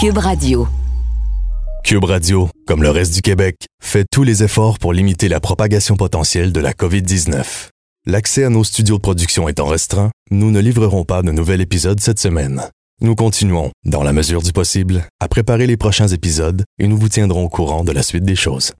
Cube Radio. Cube Radio, comme le reste du Québec, fait tous les efforts pour limiter la propagation potentielle de la COVID-19. L'accès à nos studios de production étant restreint, nous ne livrerons pas de nouvel épisode cette semaine. Nous continuons, dans la mesure du possible, à préparer les prochains épisodes et nous vous tiendrons au courant de la suite des choses.